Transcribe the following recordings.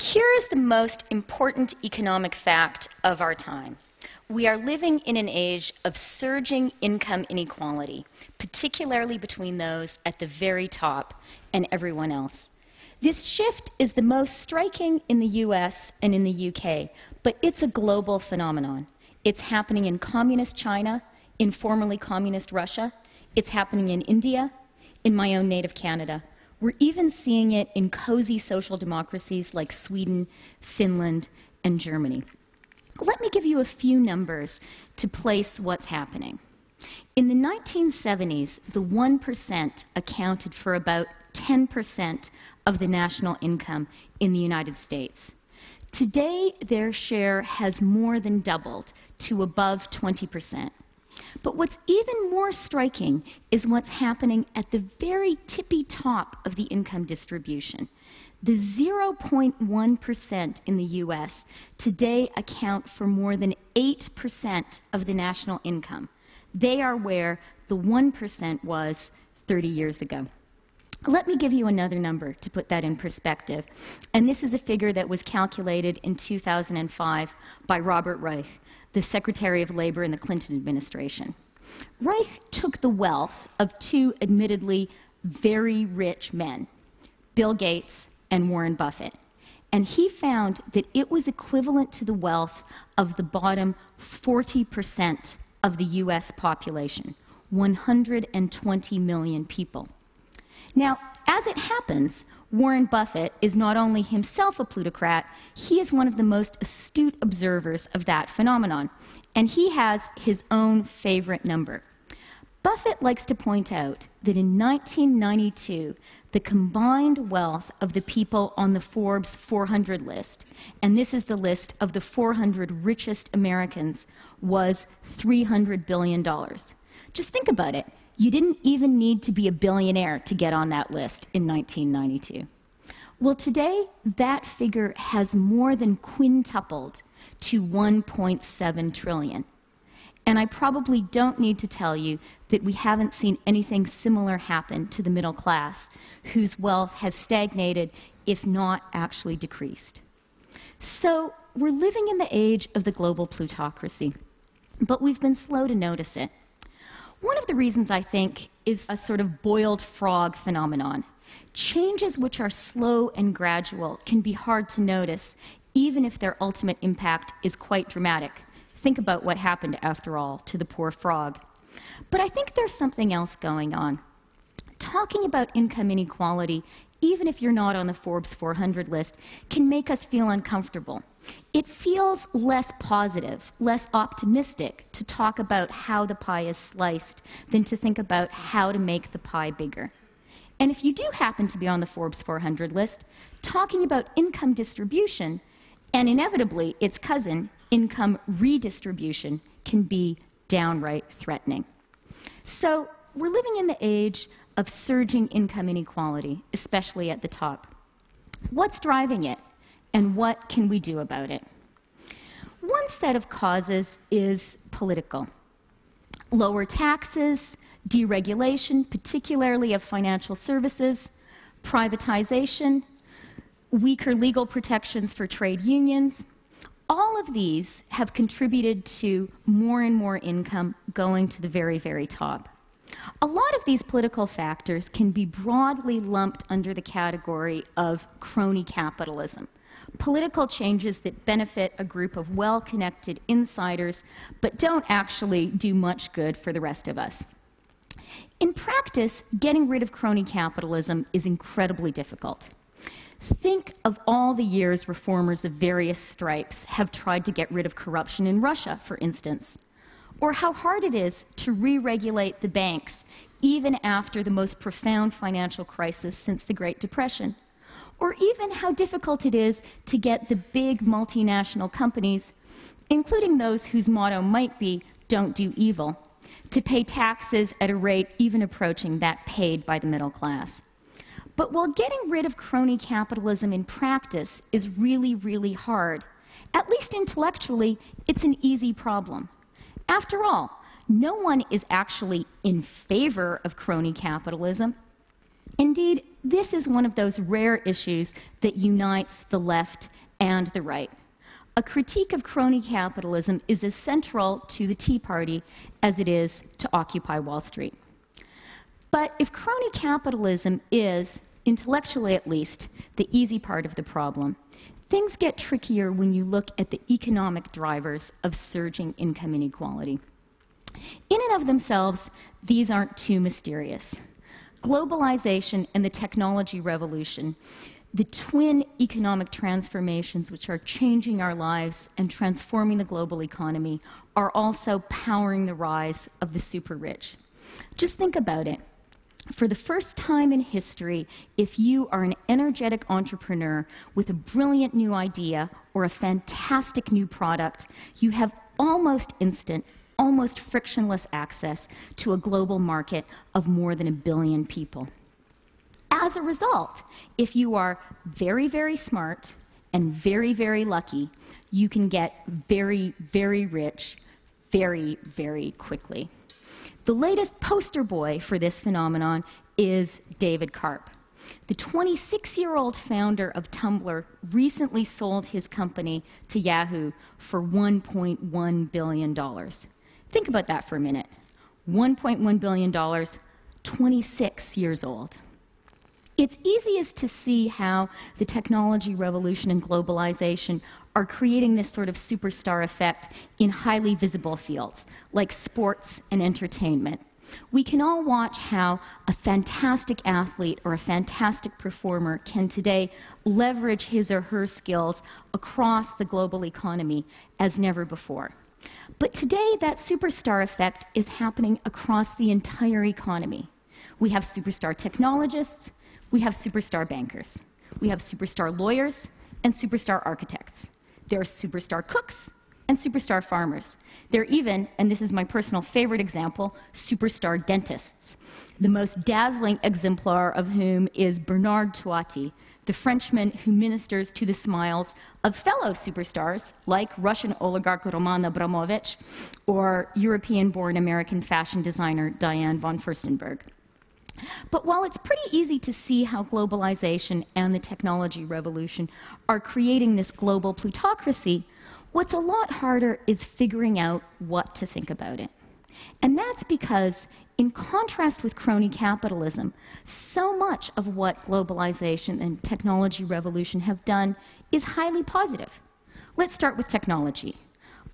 Here is the most important economic fact of our time. We are living in an age of surging income inequality, particularly between those at the very top and everyone else. This shift is the most striking in the US and in the UK, but it's a global phenomenon. It's happening in communist China, in formerly communist Russia, it's happening in India, in my own native Canada. We're even seeing it in cozy social democracies like Sweden, Finland, and Germany. Let me give you a few numbers to place what's happening. In the 1970s, the 1% accounted for about 10% of the national income in the United States. Today, their share has more than doubled to above 20%. But what's even more striking is what's happening at the very tippy top of the income distribution. The 0.1% in the US today account for more than 8% of the national income. They are where the 1% was 30 years ago. Let me give you another number to put that in perspective. And this is a figure that was calculated in 2005 by Robert Reich, the Secretary of Labor in the Clinton administration. Reich took the wealth of two admittedly very rich men, Bill Gates and Warren Buffett, and he found that it was equivalent to the wealth of the bottom 40% of the US population, 120 million people. Now, as it happens, Warren Buffett is not only himself a plutocrat, he is one of the most astute observers of that phenomenon, and he has his own favorite number. Buffett likes to point out that in 1992, the combined wealth of the people on the Forbes 400 list, and this is the list of the 400 richest Americans, was $300 billion. Just think about it. You didn't even need to be a billionaire to get on that list in 1992. Well, today, that figure has more than quintupled to 1.7 trillion. And I probably don't need to tell you that we haven't seen anything similar happen to the middle class, whose wealth has stagnated, if not actually decreased. So we're living in the age of the global plutocracy, but we've been slow to notice it. One of the reasons I think is a sort of boiled frog phenomenon. Changes which are slow and gradual can be hard to notice, even if their ultimate impact is quite dramatic. Think about what happened, after all, to the poor frog. But I think there's something else going on. Talking about income inequality, even if you're not on the Forbes 400 list, can make us feel uncomfortable. It feels less positive, less optimistic to talk about how the pie is sliced than to think about how to make the pie bigger. And if you do happen to be on the Forbes 400 list, talking about income distribution and inevitably its cousin, income redistribution, can be downright threatening. So we're living in the age of surging income inequality, especially at the top. What's driving it? and what can we do about it? One set of causes is political. Lower taxes, deregulation, particularly of financial services, privatization, weaker legal protections for trade unions. All of these have contributed to more and more income going to the very, very top. A lot of these political factors can be broadly lumped under the category of crony capitalism political changes that benefit a group of well connected insiders, but don't actually do much good for the rest of us. In practice, getting rid of crony capitalism is incredibly difficult. Think of all the years reformers of various stripes have tried to get rid of corruption in Russia, for instance, or how hard it is to re regulate the banks even after the most profound financial crisis since the Great Depression or even how difficult it is to get the big multinational companies, including those whose motto might be, don't do evil, to pay taxes at a rate even approaching that paid by the middle class. But while getting rid of crony capitalism in practice is really, really hard, at least intellectually, it's an easy problem. After all, no one is actually in favor of crony capitalism. Indeed, this is one of those rare issues that unites the left and the right. A critique of crony capitalism is as central to the Tea Party as it is to Occupy Wall Street. But if crony capitalism is, intellectually at least, the easy part of the problem, things get trickier when you look at the economic drivers of surging income inequality. In and of themselves, these aren't too mysterious. Globalization and the technology revolution, the twin economic transformations which are changing our lives and transforming the global economy, are also powering the rise of the super rich. Just think about it. For the first time in history, if you are an energetic entrepreneur with a brilliant new idea or a fantastic new product, you have almost instant almost frictionless access to a global market of more than a billion people. As a result, if you are very, very smart and very, very lucky, you can get very, very rich very, very quickly. The latest poster boy for this phenomenon is David Karp. The 26 year old founder of Tumblr recently sold his company to Yahoo for $1.1 billion. Think about that for a minute. $1.1 billion, 26 years old. It's easiest to see how the technology revolution and globalization are creating this sort of superstar effect in highly visible fields like sports and entertainment. We can all watch how a fantastic athlete or a fantastic performer can today leverage his or her skills across the global economy as never before. But today, that superstar effect is happening across the entire economy. We have superstar technologists, we have superstar bankers, we have superstar lawyers, and superstar architects. There are superstar cooks and superstar farmers. There are even, and this is my personal favorite example, superstar dentists, the most dazzling exemplar of whom is Bernard Touati, the Frenchman who ministers to the smiles of fellow superstars like Russian oligarch Roman Abramovich or European born American fashion designer Diane von Furstenberg. But while it's pretty easy to see how globalization and the technology revolution are creating this global plutocracy, what's a lot harder is figuring out what to think about it. And that's because in contrast with crony capitalism, so much of what globalization and technology revolution have done is highly positive. Let's start with technology.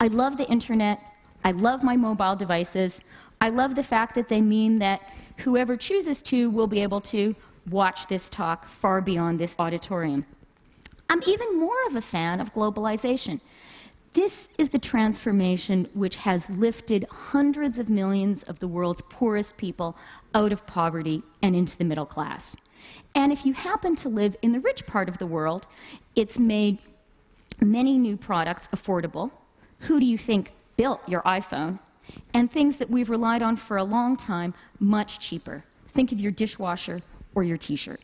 I love the internet. I love my mobile devices. I love the fact that they mean that whoever chooses to will be able to watch this talk far beyond this auditorium. I'm even more of a fan of globalization this is the transformation which has lifted hundreds of millions of the world's poorest people out of poverty and into the middle class. And if you happen to live in the rich part of the world, it's made many new products affordable. Who do you think built your iPhone? And things that we've relied on for a long time, much cheaper. Think of your dishwasher or your t shirt.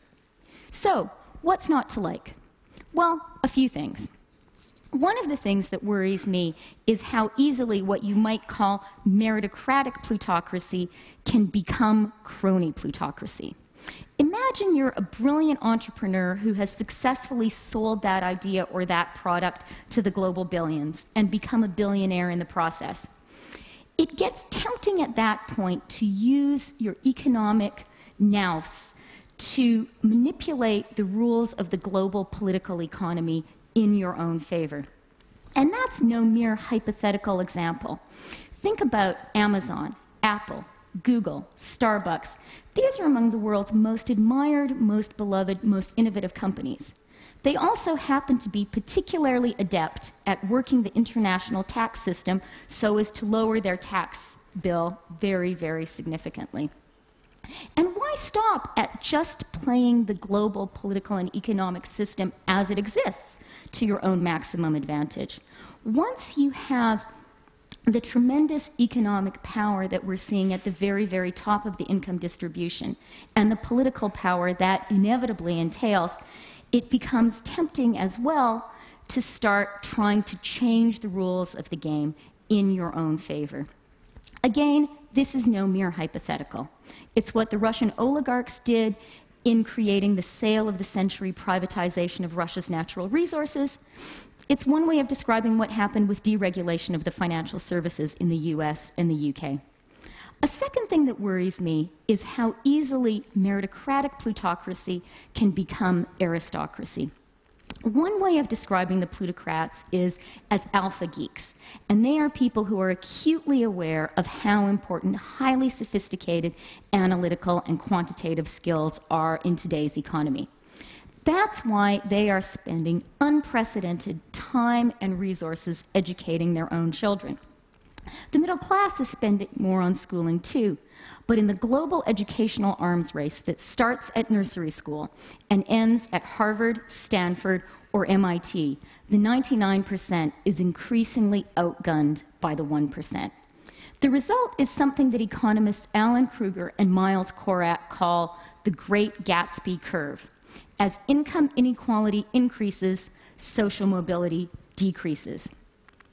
So, what's not to like? Well, a few things. One of the things that worries me is how easily what you might call meritocratic plutocracy can become crony plutocracy. Imagine you're a brilliant entrepreneur who has successfully sold that idea or that product to the global billions and become a billionaire in the process. It gets tempting at that point to use your economic nous to manipulate the rules of the global political economy in your own favor. And that's no mere hypothetical example. Think about Amazon, Apple, Google, Starbucks. These are among the world's most admired, most beloved, most innovative companies. They also happen to be particularly adept at working the international tax system so as to lower their tax bill very, very significantly. And why stop at just playing the global political and economic system as it exists to your own maximum advantage? Once you have the tremendous economic power that we're seeing at the very, very top of the income distribution and the political power that inevitably entails, it becomes tempting as well to start trying to change the rules of the game in your own favor. Again, this is no mere hypothetical. It's what the Russian oligarchs did in creating the sale of the century privatization of Russia's natural resources. It's one way of describing what happened with deregulation of the financial services in the US and the UK. A second thing that worries me is how easily meritocratic plutocracy can become aristocracy. One way of describing the plutocrats is as alpha geeks, and they are people who are acutely aware of how important highly sophisticated analytical and quantitative skills are in today's economy. That's why they are spending unprecedented time and resources educating their own children. The middle class is spending more on schooling too. But in the global educational arms race that starts at nursery school and ends at Harvard, Stanford, or MIT, the 99% is increasingly outgunned by the 1%. The result is something that economists Alan Krueger and Miles Corak call the Great Gatsby Curve. As income inequality increases, social mobility decreases.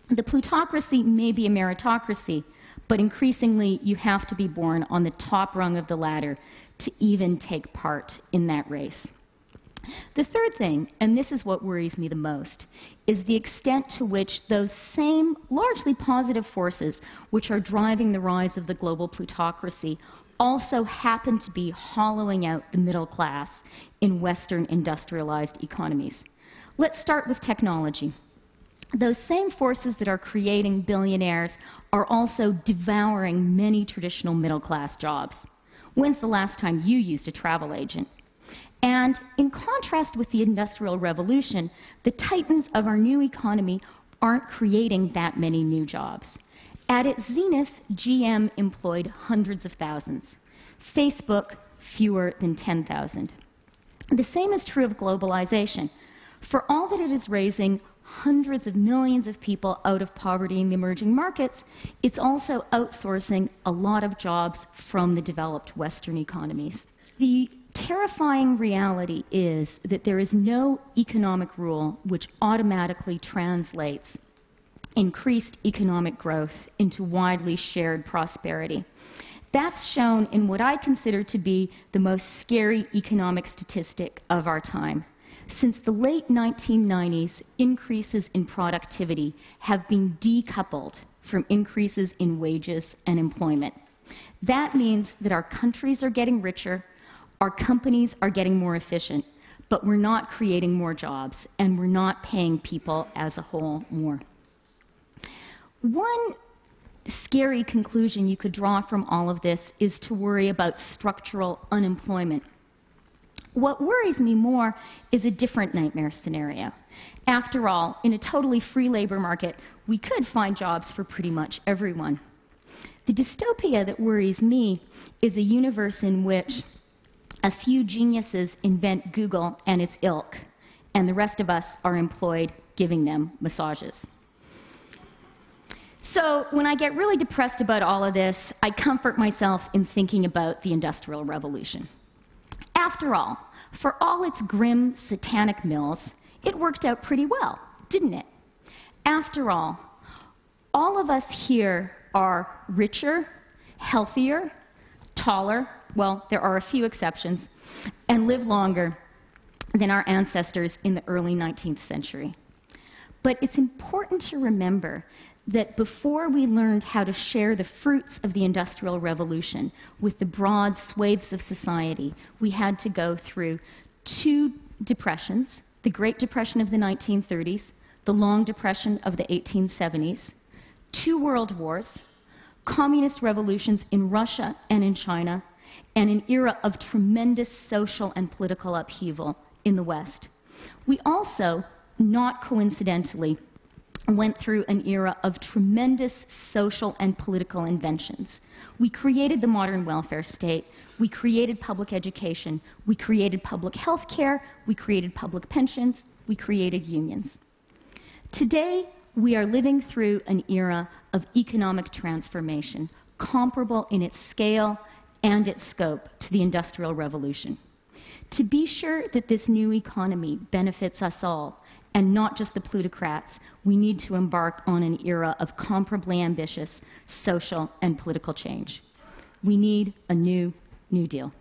The plutocracy may be a meritocracy, but increasingly you have to be born on the top rung of the ladder to even take part in that race. The third thing, and this is what worries me the most, is the extent to which those same largely positive forces which are driving the rise of the global plutocracy also happen to be hollowing out the middle class in Western industrialized economies. Let's start with technology those same forces that are creating billionaires are also devouring many traditional middle class jobs. When's the last time you used a travel agent? And in contrast with the Industrial Revolution, the titans of our new economy aren't creating that many new jobs. At its zenith, GM employed hundreds of thousands, Facebook, fewer than 10,000. The same is true of globalization. For all that it is raising hundreds of millions of people out of poverty in the emerging markets, it's also outsourcing a lot of jobs from the developed Western economies. The terrifying reality is that there is no economic rule which automatically translates increased economic growth into widely shared prosperity. That's shown in what I consider to be the most scary economic statistic of our time. Since the late 1990s, increases in productivity have been decoupled from increases in wages and employment. That means that our countries are getting richer, our companies are getting more efficient, but we're not creating more jobs and we're not paying people as a whole more. One scary conclusion you could draw from all of this is to worry about structural unemployment. What worries me more is a different nightmare scenario. After all, in a totally free labor market, we could find jobs for pretty much everyone. The dystopia that worries me is a universe in which a few geniuses invent Google and its ilk, and the rest of us are employed giving them massages. So, when I get really depressed about all of this, I comfort myself in thinking about the Industrial Revolution. After all, for all its grim, satanic mills, it worked out pretty well, didn't it? After all, all of us here are richer, healthier, taller, well, there are a few exceptions, and live longer than our ancestors in the early 19th century. But it's important to remember that before we learned how to share the fruits of the Industrial Revolution with the broad swathes of society, we had to go through two depressions the Great Depression of the 1930s, the Long Depression of the 1870s, two world wars, communist revolutions in Russia and in China, and an era of tremendous social and political upheaval in the West. We also, not coincidentally, went through an era of tremendous social and political inventions. We created the modern welfare state, we created public education, we created public health care, we created public pensions, we created unions. Today, we are living through an era of economic transformation, comparable in its scale and its scope to the Industrial Revolution. To be sure that this new economy benefits us all, and not just the plutocrats, we need to embark on an era of comparably ambitious social and political change. We need a new New Deal.